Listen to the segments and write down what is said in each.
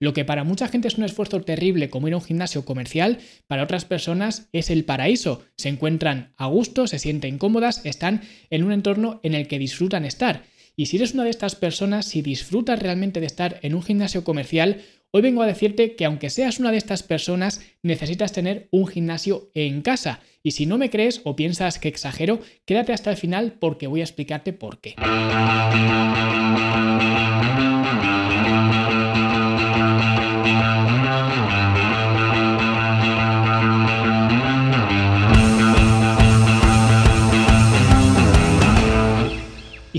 Lo que para mucha gente es un esfuerzo terrible como ir a un gimnasio comercial, para otras personas es el paraíso. Se encuentran a gusto, se sienten cómodas, están en un entorno en el que disfrutan estar. Y si eres una de estas personas, si disfrutas realmente de estar en un gimnasio comercial, hoy vengo a decirte que aunque seas una de estas personas, necesitas tener un gimnasio en casa. Y si no me crees o piensas que exagero, quédate hasta el final porque voy a explicarte por qué.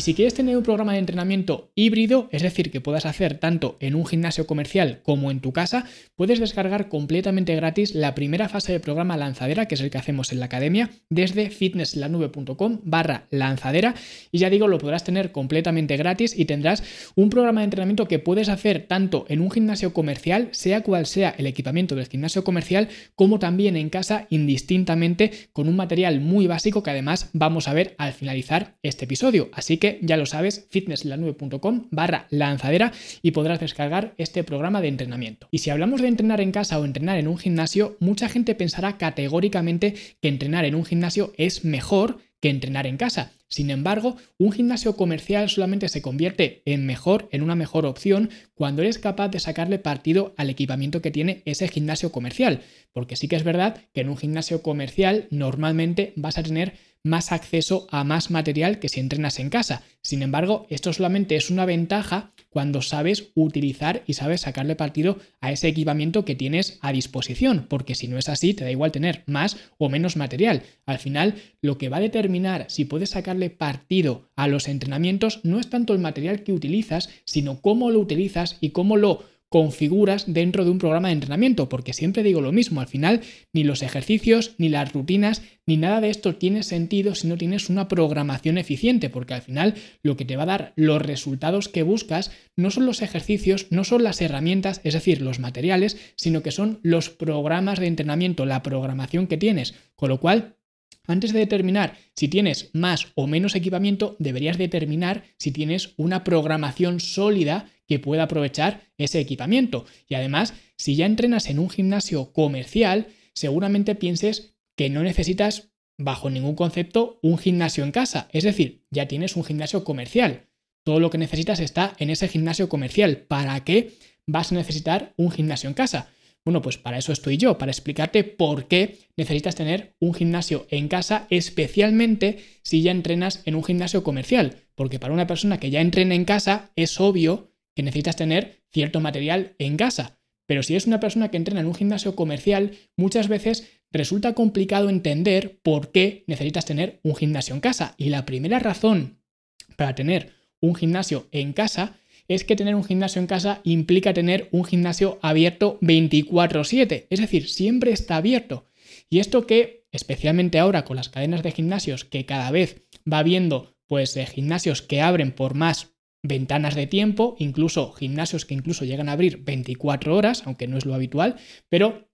Y si quieres tener un programa de entrenamiento híbrido, es decir, que puedas hacer tanto en un gimnasio comercial como en tu casa, puedes descargar completamente gratis la primera fase del programa lanzadera, que es el que hacemos en la academia, desde fitnesslanube.com barra lanzadera. Y ya digo, lo podrás tener completamente gratis y tendrás un programa de entrenamiento que puedes hacer tanto en un gimnasio comercial, sea cual sea el equipamiento del gimnasio comercial, como también en casa indistintamente con un material muy básico que además vamos a ver al finalizar este episodio. Así que ya lo sabes, fitnesslanube.com barra lanzadera y podrás descargar este programa de entrenamiento. Y si hablamos de entrenar en casa o entrenar en un gimnasio, mucha gente pensará categóricamente que entrenar en un gimnasio es mejor que entrenar en casa. Sin embargo, un gimnasio comercial solamente se convierte en mejor, en una mejor opción, cuando eres capaz de sacarle partido al equipamiento que tiene ese gimnasio comercial. Porque sí que es verdad que en un gimnasio comercial normalmente vas a tener más acceso a más material que si entrenas en casa. Sin embargo, esto solamente es una ventaja cuando sabes utilizar y sabes sacarle partido a ese equipamiento que tienes a disposición, porque si no es así, te da igual tener más o menos material. Al final, lo que va a determinar si puedes sacarle partido a los entrenamientos no es tanto el material que utilizas, sino cómo lo utilizas y cómo lo configuras dentro de un programa de entrenamiento, porque siempre digo lo mismo, al final ni los ejercicios, ni las rutinas, ni nada de esto tiene sentido si no tienes una programación eficiente, porque al final lo que te va a dar los resultados que buscas no son los ejercicios, no son las herramientas, es decir, los materiales, sino que son los programas de entrenamiento, la programación que tienes, con lo cual antes de determinar si tienes más o menos equipamiento, deberías determinar si tienes una programación sólida que pueda aprovechar ese equipamiento. Y además, si ya entrenas en un gimnasio comercial, seguramente pienses que no necesitas, bajo ningún concepto, un gimnasio en casa. Es decir, ya tienes un gimnasio comercial. Todo lo que necesitas está en ese gimnasio comercial. ¿Para qué vas a necesitar un gimnasio en casa? Bueno, pues para eso estoy yo, para explicarte por qué necesitas tener un gimnasio en casa, especialmente si ya entrenas en un gimnasio comercial. Porque para una persona que ya entrena en casa, es obvio que necesitas tener cierto material en casa. Pero si es una persona que entrena en un gimnasio comercial, muchas veces resulta complicado entender por qué necesitas tener un gimnasio en casa. Y la primera razón para tener un gimnasio en casa es que tener un gimnasio en casa implica tener un gimnasio abierto 24/7, es decir, siempre está abierto. Y esto que, especialmente ahora con las cadenas de gimnasios que cada vez va viendo pues de gimnasios que abren por más ventanas de tiempo, incluso gimnasios que incluso llegan a abrir 24 horas, aunque no es lo habitual, pero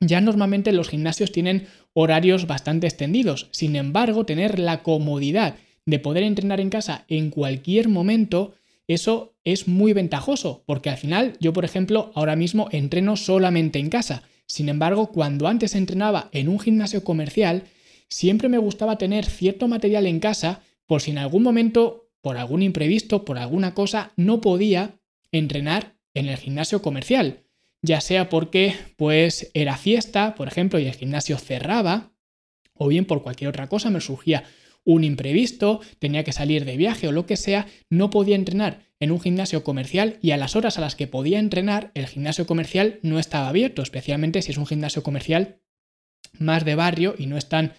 ya normalmente los gimnasios tienen horarios bastante extendidos. Sin embargo, tener la comodidad de poder entrenar en casa en cualquier momento eso es muy ventajoso, porque al final yo, por ejemplo, ahora mismo entreno solamente en casa. Sin embargo, cuando antes entrenaba en un gimnasio comercial, siempre me gustaba tener cierto material en casa por si en algún momento, por algún imprevisto, por alguna cosa, no podía entrenar en el gimnasio comercial. Ya sea porque pues era fiesta, por ejemplo, y el gimnasio cerraba, o bien por cualquier otra cosa me surgía un imprevisto, tenía que salir de viaje o lo que sea, no podía entrenar en un gimnasio comercial y a las horas a las que podía entrenar, el gimnasio comercial no estaba abierto, especialmente si es un gimnasio comercial más de barrio y no es tan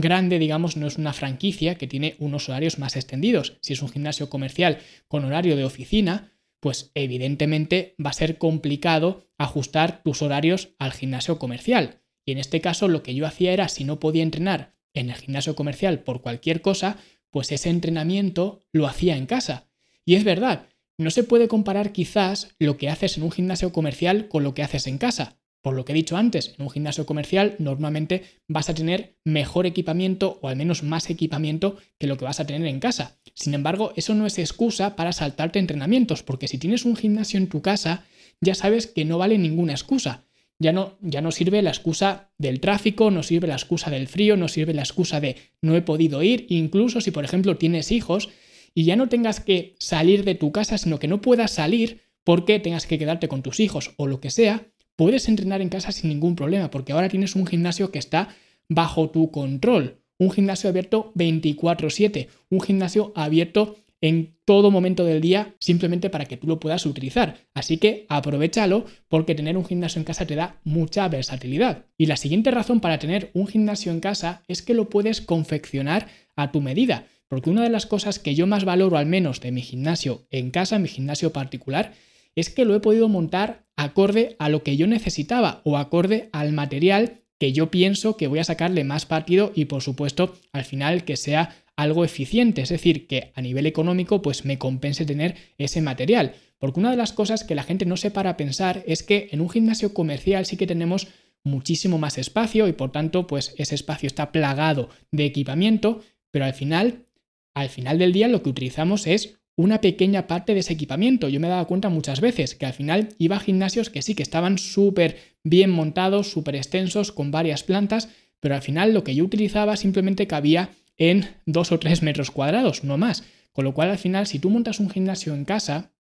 grande, digamos, no es una franquicia que tiene unos horarios más extendidos. Si es un gimnasio comercial con horario de oficina, pues evidentemente va a ser complicado ajustar tus horarios al gimnasio comercial. Y en este caso lo que yo hacía era, si no podía entrenar en el gimnasio comercial por cualquier cosa, pues ese entrenamiento lo hacía en casa. Y es verdad, no se puede comparar quizás lo que haces en un gimnasio comercial con lo que haces en casa. Por lo que he dicho antes, en un gimnasio comercial normalmente vas a tener mejor equipamiento o al menos más equipamiento que lo que vas a tener en casa. Sin embargo, eso no es excusa para saltarte entrenamientos, porque si tienes un gimnasio en tu casa, ya sabes que no vale ninguna excusa. Ya no, ya no sirve la excusa del tráfico, no sirve la excusa del frío, no sirve la excusa de no he podido ir, incluso si por ejemplo tienes hijos y ya no tengas que salir de tu casa, sino que no puedas salir porque tengas que quedarte con tus hijos o lo que sea, puedes entrenar en casa sin ningún problema, porque ahora tienes un gimnasio que está bajo tu control, un gimnasio abierto 24/7, un gimnasio abierto en todo momento del día simplemente para que tú lo puedas utilizar. Así que aprovechalo porque tener un gimnasio en casa te da mucha versatilidad. Y la siguiente razón para tener un gimnasio en casa es que lo puedes confeccionar a tu medida. Porque una de las cosas que yo más valoro al menos de mi gimnasio en casa, mi gimnasio particular, es que lo he podido montar acorde a lo que yo necesitaba o acorde al material que yo pienso que voy a sacarle más partido y por supuesto al final que sea algo eficiente, es decir, que a nivel económico pues me compense tener ese material. Porque una de las cosas que la gente no se para a pensar es que en un gimnasio comercial sí que tenemos muchísimo más espacio y por tanto pues ese espacio está plagado de equipamiento, pero al final, al final del día lo que utilizamos es una pequeña parte de ese equipamiento. Yo me dado cuenta muchas veces que al final iba a gimnasios que sí, que estaban súper bien montados, súper extensos, con varias plantas, pero al final lo que yo utilizaba simplemente cabía en dos o tres metros cuadrados, no más. Con lo cual al final, si tú montas un gimnasio en casa,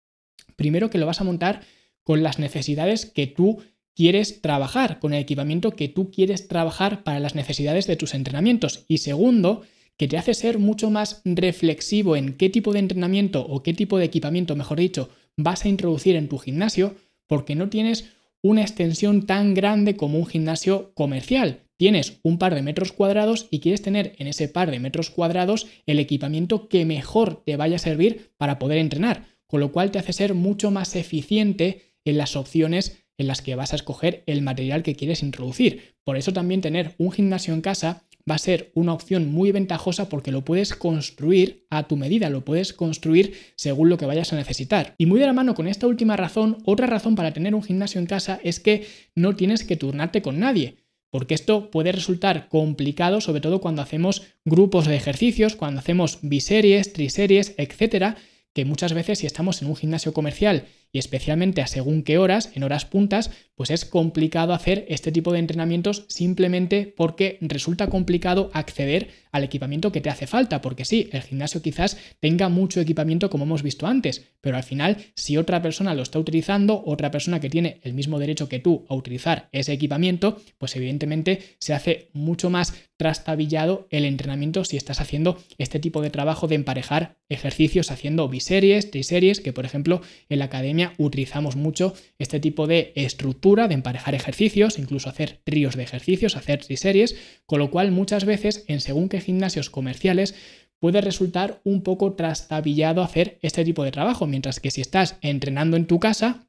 primero que lo vas a montar con las necesidades que tú quieres trabajar, con el equipamiento que tú quieres trabajar para las necesidades de tus entrenamientos. Y segundo, que te hace ser mucho más reflexivo en qué tipo de entrenamiento o qué tipo de equipamiento, mejor dicho, vas a introducir en tu gimnasio, porque no tienes una extensión tan grande como un gimnasio comercial. Tienes un par de metros cuadrados y quieres tener en ese par de metros cuadrados el equipamiento que mejor te vaya a servir para poder entrenar, con lo cual te hace ser mucho más eficiente en las opciones en las que vas a escoger el material que quieres introducir. Por eso también tener un gimnasio en casa va a ser una opción muy ventajosa porque lo puedes construir a tu medida, lo puedes construir según lo que vayas a necesitar. Y muy de la mano con esta última razón, otra razón para tener un gimnasio en casa es que no tienes que turnarte con nadie. Porque esto puede resultar complicado, sobre todo cuando hacemos grupos de ejercicios, cuando hacemos biseries, triseries, etcétera, que muchas veces si estamos en un gimnasio comercial y especialmente a según qué horas, en horas puntas, pues es complicado hacer este tipo de entrenamientos simplemente porque resulta complicado acceder al equipamiento que te hace falta, porque sí, el gimnasio quizás tenga mucho equipamiento como hemos visto antes, pero al final si otra persona lo está utilizando, otra persona que tiene el mismo derecho que tú a utilizar ese equipamiento, pues evidentemente se hace mucho más trastabillado el entrenamiento si estás haciendo este tipo de trabajo de emparejar ejercicios haciendo biseries, triseries, que por ejemplo en la academia utilizamos mucho este tipo de estructura de emparejar ejercicios, incluso hacer tríos de ejercicios, hacer triseries, con lo cual muchas veces en según qué gimnasios comerciales puede resultar un poco trastabillado hacer este tipo de trabajo, mientras que si estás entrenando en tu casa,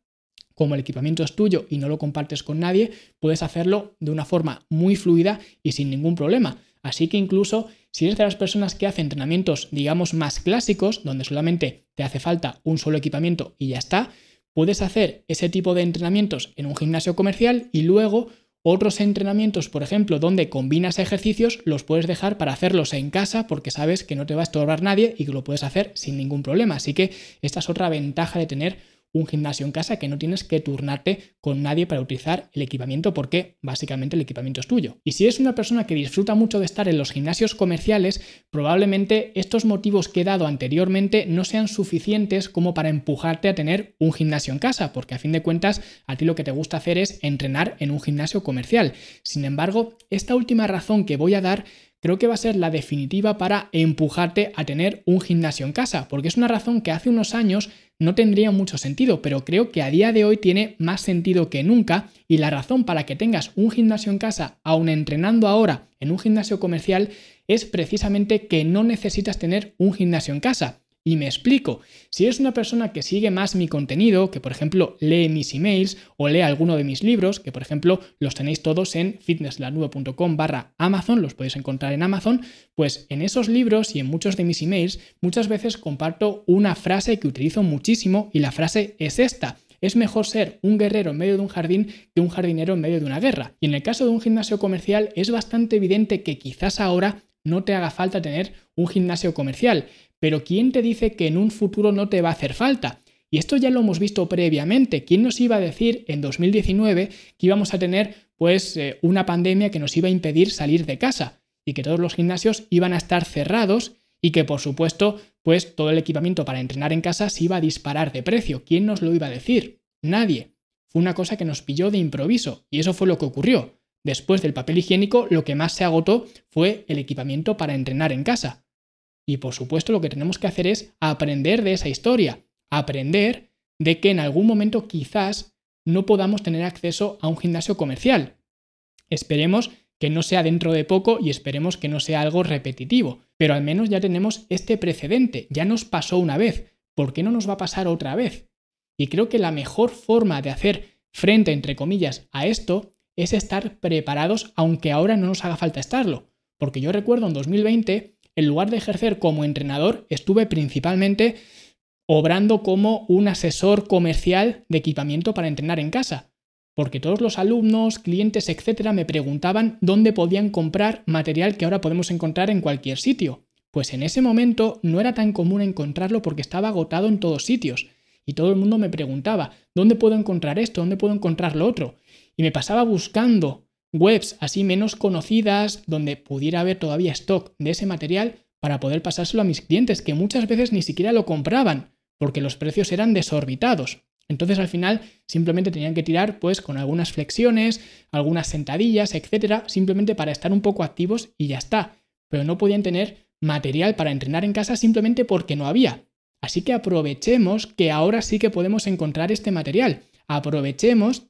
como el equipamiento es tuyo y no lo compartes con nadie, puedes hacerlo de una forma muy fluida y sin ningún problema. Así que incluso si eres de las personas que hacen entrenamientos, digamos, más clásicos, donde solamente te hace falta un solo equipamiento y ya está, puedes hacer ese tipo de entrenamientos en un gimnasio comercial y luego otros entrenamientos, por ejemplo, donde combinas ejercicios, los puedes dejar para hacerlos en casa porque sabes que no te va a estorbar nadie y que lo puedes hacer sin ningún problema. Así que esta es otra ventaja de tener un gimnasio en casa que no tienes que turnarte con nadie para utilizar el equipamiento porque básicamente el equipamiento es tuyo. Y si eres una persona que disfruta mucho de estar en los gimnasios comerciales, probablemente estos motivos que he dado anteriormente no sean suficientes como para empujarte a tener un gimnasio en casa, porque a fin de cuentas a ti lo que te gusta hacer es entrenar en un gimnasio comercial. Sin embargo, esta última razón que voy a dar creo que va a ser la definitiva para empujarte a tener un gimnasio en casa, porque es una razón que hace unos años no tendría mucho sentido, pero creo que a día de hoy tiene más sentido que nunca y la razón para que tengas un gimnasio en casa, aun entrenando ahora en un gimnasio comercial, es precisamente que no necesitas tener un gimnasio en casa. Y me explico, si eres una persona que sigue más mi contenido, que por ejemplo lee mis emails o lee alguno de mis libros, que por ejemplo los tenéis todos en fitnesslanube.com barra Amazon, los podéis encontrar en Amazon, pues en esos libros y en muchos de mis emails muchas veces comparto una frase que utilizo muchísimo y la frase es esta. Es mejor ser un guerrero en medio de un jardín que un jardinero en medio de una guerra. Y en el caso de un gimnasio comercial es bastante evidente que quizás ahora no te haga falta tener un gimnasio comercial, pero ¿quién te dice que en un futuro no te va a hacer falta? Y esto ya lo hemos visto previamente. ¿Quién nos iba a decir en 2019 que íbamos a tener pues eh, una pandemia que nos iba a impedir salir de casa y que todos los gimnasios iban a estar cerrados y que por supuesto pues todo el equipamiento para entrenar en casa se iba a disparar de precio. ¿Quién nos lo iba a decir? Nadie. Fue una cosa que nos pilló de improviso y eso fue lo que ocurrió. Después del papel higiénico, lo que más se agotó fue el equipamiento para entrenar en casa. Y por supuesto lo que tenemos que hacer es aprender de esa historia, aprender de que en algún momento quizás no podamos tener acceso a un gimnasio comercial. Esperemos que no sea dentro de poco y esperemos que no sea algo repetitivo, pero al menos ya tenemos este precedente, ya nos pasó una vez, ¿por qué no nos va a pasar otra vez? Y creo que la mejor forma de hacer frente, entre comillas, a esto es estar preparados aunque ahora no nos haga falta estarlo, porque yo recuerdo en 2020 en lugar de ejercer como entrenador, estuve principalmente obrando como un asesor comercial de equipamiento para entrenar en casa, porque todos los alumnos, clientes, etcétera, me preguntaban dónde podían comprar material que ahora podemos encontrar en cualquier sitio. Pues en ese momento no era tan común encontrarlo porque estaba agotado en todos sitios. Y todo el mundo me preguntaba, ¿dónde puedo encontrar esto? ¿Dónde puedo encontrar lo otro? Y me pasaba buscando webs así menos conocidas donde pudiera haber todavía stock de ese material para poder pasárselo a mis clientes que muchas veces ni siquiera lo compraban porque los precios eran desorbitados. Entonces al final simplemente tenían que tirar pues con algunas flexiones, algunas sentadillas, etcétera, simplemente para estar un poco activos y ya está. Pero no podían tener material para entrenar en casa simplemente porque no había. Así que aprovechemos que ahora sí que podemos encontrar este material. Aprovechemos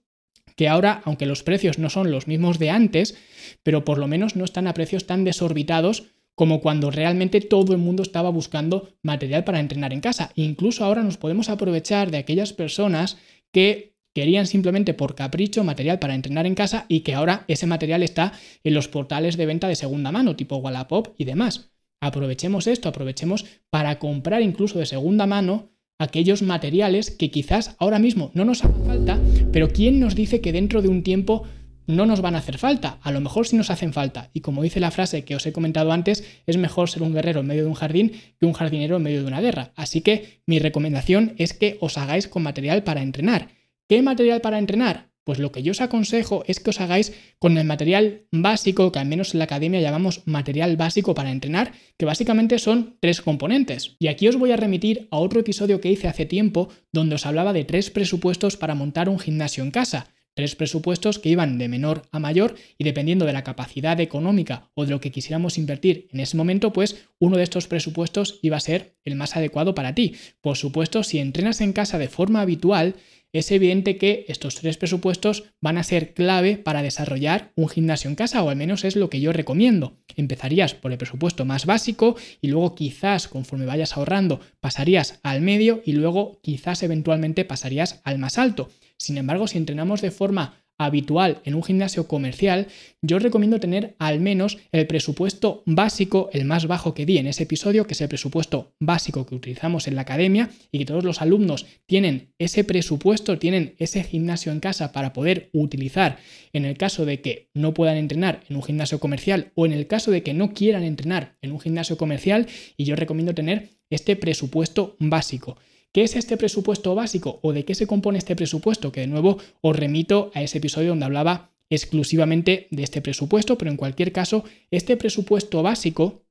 que ahora, aunque los precios no son los mismos de antes, pero por lo menos no están a precios tan desorbitados como cuando realmente todo el mundo estaba buscando material para entrenar en casa. incluso ahora nos podemos aprovechar de aquellas personas que querían simplemente por capricho material para entrenar en casa y que ahora ese material está en los portales de venta de segunda mano, tipo Wallapop y demás. Aprovechemos esto, aprovechemos para comprar incluso de segunda mano aquellos materiales que quizás ahora mismo no nos hagan falta, pero ¿quién nos dice que dentro de un tiempo no nos van a hacer falta? A lo mejor sí nos hacen falta. Y como dice la frase que os he comentado antes, es mejor ser un guerrero en medio de un jardín que un jardinero en medio de una guerra. Así que mi recomendación es que os hagáis con material para entrenar. ¿Qué material para entrenar? Pues lo que yo os aconsejo es que os hagáis con el material básico, que al menos en la academia llamamos material básico para entrenar, que básicamente son tres componentes. Y aquí os voy a remitir a otro episodio que hice hace tiempo donde os hablaba de tres presupuestos para montar un gimnasio en casa. Tres presupuestos que iban de menor a mayor y dependiendo de la capacidad económica o de lo que quisiéramos invertir en ese momento, pues uno de estos presupuestos iba a ser el más adecuado para ti. Por supuesto, si entrenas en casa de forma habitual, es evidente que estos tres presupuestos van a ser clave para desarrollar un gimnasio en casa, o al menos es lo que yo recomiendo. Empezarías por el presupuesto más básico y luego quizás conforme vayas ahorrando pasarías al medio y luego quizás eventualmente pasarías al más alto. Sin embargo, si entrenamos de forma habitual en un gimnasio comercial, yo recomiendo tener al menos el presupuesto básico, el más bajo que di en ese episodio, que es el presupuesto básico que utilizamos en la academia y que todos los alumnos tienen ese presupuesto, tienen ese gimnasio en casa para poder utilizar en el caso de que no puedan entrenar en un gimnasio comercial o en el caso de que no quieran entrenar en un gimnasio comercial y yo recomiendo tener este presupuesto básico. ¿Qué es este presupuesto básico o de qué se compone este presupuesto? Que de nuevo os remito a ese episodio donde hablaba exclusivamente de este presupuesto, pero en cualquier caso, este presupuesto básico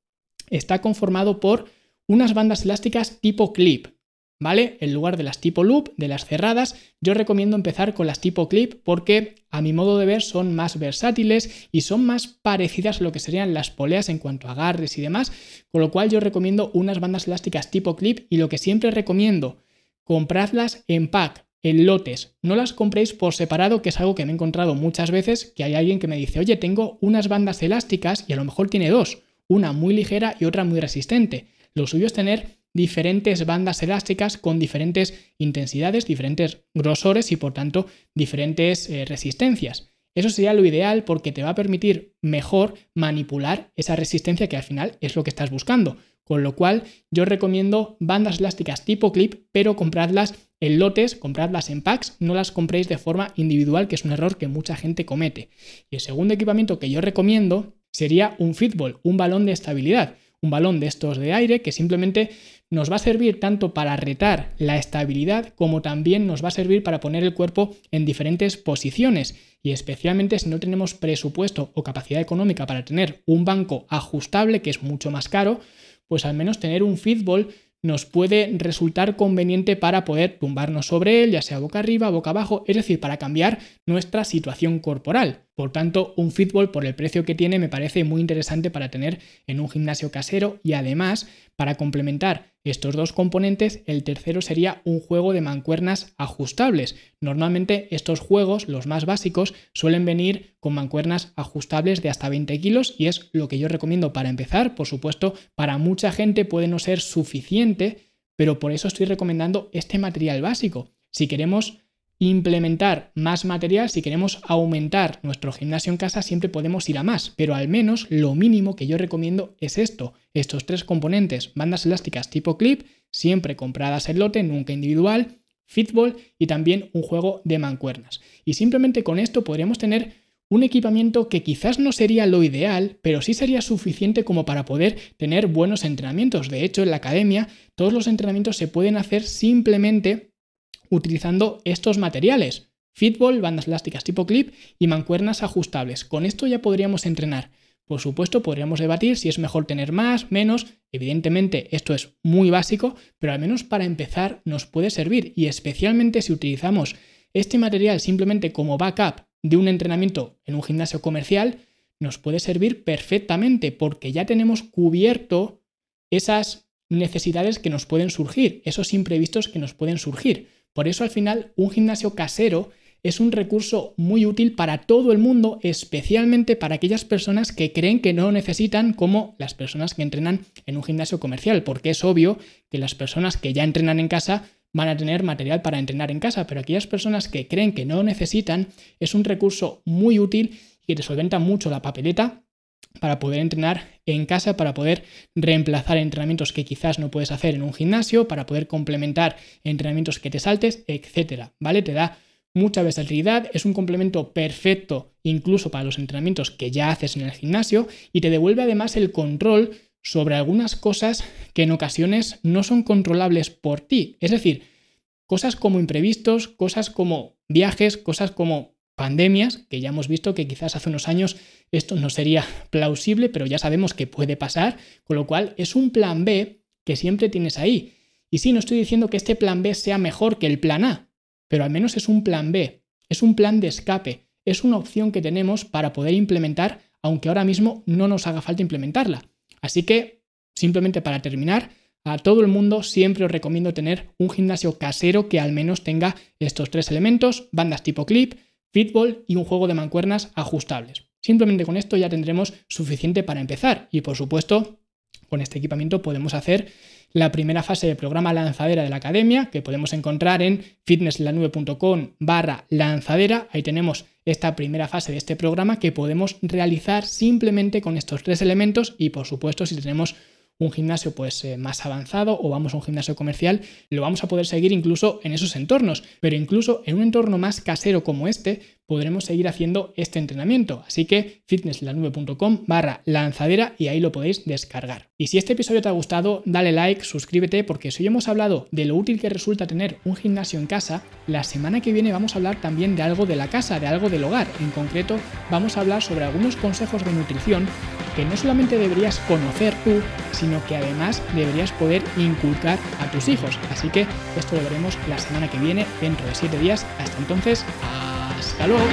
está conformado por unas bandas elásticas tipo clip. ¿Vale? En lugar de las tipo loop, de las cerradas, yo recomiendo empezar con las tipo clip porque a mi modo de ver son más versátiles y son más parecidas a lo que serían las poleas en cuanto a agarres y demás, con lo cual yo recomiendo unas bandas elásticas tipo clip y lo que siempre recomiendo, compradlas en pack, en lotes, no las compréis por separado, que es algo que me he encontrado muchas veces, que hay alguien que me dice, oye, tengo unas bandas elásticas y a lo mejor tiene dos, una muy ligera y otra muy resistente. Lo suyo es tener diferentes bandas elásticas con diferentes intensidades, diferentes grosores y por tanto diferentes eh, resistencias. Eso sería lo ideal porque te va a permitir mejor manipular esa resistencia que al final es lo que estás buscando. Con lo cual yo recomiendo bandas elásticas tipo clip, pero compradlas en lotes, compradlas en packs, no las compréis de forma individual, que es un error que mucha gente comete. Y el segundo equipamiento que yo recomiendo sería un fitball, un balón de estabilidad un balón de estos de aire que simplemente nos va a servir tanto para retar la estabilidad como también nos va a servir para poner el cuerpo en diferentes posiciones y especialmente si no tenemos presupuesto o capacidad económica para tener un banco ajustable que es mucho más caro, pues al menos tener un fitball nos puede resultar conveniente para poder tumbarnos sobre él, ya sea boca arriba, boca abajo, es decir, para cambiar nuestra situación corporal. Por tanto, un fitball por el precio que tiene me parece muy interesante para tener en un gimnasio casero y además para complementar estos dos componentes, el tercero sería un juego de mancuernas ajustables. Normalmente estos juegos, los más básicos, suelen venir con mancuernas ajustables de hasta 20 kilos y es lo que yo recomiendo para empezar. Por supuesto, para mucha gente puede no ser suficiente, pero por eso estoy recomendando este material básico. Si queremos implementar más material, si queremos aumentar nuestro gimnasio en casa, siempre podemos ir a más, pero al menos lo mínimo que yo recomiendo es esto, estos tres componentes, bandas elásticas tipo clip, siempre compradas en lote, nunca individual, fitball y también un juego de mancuernas. Y simplemente con esto podríamos tener un equipamiento que quizás no sería lo ideal, pero sí sería suficiente como para poder tener buenos entrenamientos. De hecho, en la academia todos los entrenamientos se pueden hacer simplemente utilizando estos materiales. Fitball, bandas elásticas tipo clip y mancuernas ajustables. Con esto ya podríamos entrenar. Por supuesto, podríamos debatir si es mejor tener más, menos. Evidentemente, esto es muy básico, pero al menos para empezar nos puede servir. Y especialmente si utilizamos este material simplemente como backup de un entrenamiento en un gimnasio comercial, nos puede servir perfectamente porque ya tenemos cubierto esas necesidades que nos pueden surgir, esos imprevistos que nos pueden surgir. Por eso al final un gimnasio casero es un recurso muy útil para todo el mundo, especialmente para aquellas personas que creen que no necesitan como las personas que entrenan en un gimnasio comercial, porque es obvio que las personas que ya entrenan en casa van a tener material para entrenar en casa, pero aquellas personas que creen que no necesitan es un recurso muy útil y que solventa mucho la papeleta para poder entrenar en casa, para poder reemplazar entrenamientos que quizás no puedes hacer en un gimnasio, para poder complementar entrenamientos que te saltes, etcétera, ¿vale? Te da mucha versatilidad, es un complemento perfecto incluso para los entrenamientos que ya haces en el gimnasio y te devuelve además el control sobre algunas cosas que en ocasiones no son controlables por ti, es decir, cosas como imprevistos, cosas como viajes, cosas como pandemias, que ya hemos visto que quizás hace unos años esto no sería plausible, pero ya sabemos que puede pasar, con lo cual es un plan B que siempre tienes ahí. Y sí, no estoy diciendo que este plan B sea mejor que el plan A, pero al menos es un plan B, es un plan de escape, es una opción que tenemos para poder implementar, aunque ahora mismo no nos haga falta implementarla. Así que, simplemente para terminar, a todo el mundo siempre os recomiendo tener un gimnasio casero que al menos tenga estos tres elementos, bandas tipo clip, fitball y un juego de mancuernas ajustables. Simplemente con esto ya tendremos suficiente para empezar y por supuesto con este equipamiento podemos hacer la primera fase del programa lanzadera de la academia que podemos encontrar en fitnesslanube.com barra lanzadera. Ahí tenemos esta primera fase de este programa que podemos realizar simplemente con estos tres elementos y por supuesto si tenemos un gimnasio pues eh, más avanzado o vamos a un gimnasio comercial, lo vamos a poder seguir incluso en esos entornos, pero incluso en un entorno más casero como este podremos seguir haciendo este entrenamiento. Así que fitnesslanube.com barra lanzadera y ahí lo podéis descargar. Y si este episodio te ha gustado, dale like, suscríbete, porque si hoy hemos hablado de lo útil que resulta tener un gimnasio en casa, la semana que viene vamos a hablar también de algo de la casa, de algo del hogar. En concreto, vamos a hablar sobre algunos consejos de nutrición que no solamente deberías conocer tú, sino que además deberías poder inculcar a tus hijos. Así que esto lo veremos la semana que viene, dentro de 7 días. Hasta entonces, hasta luego.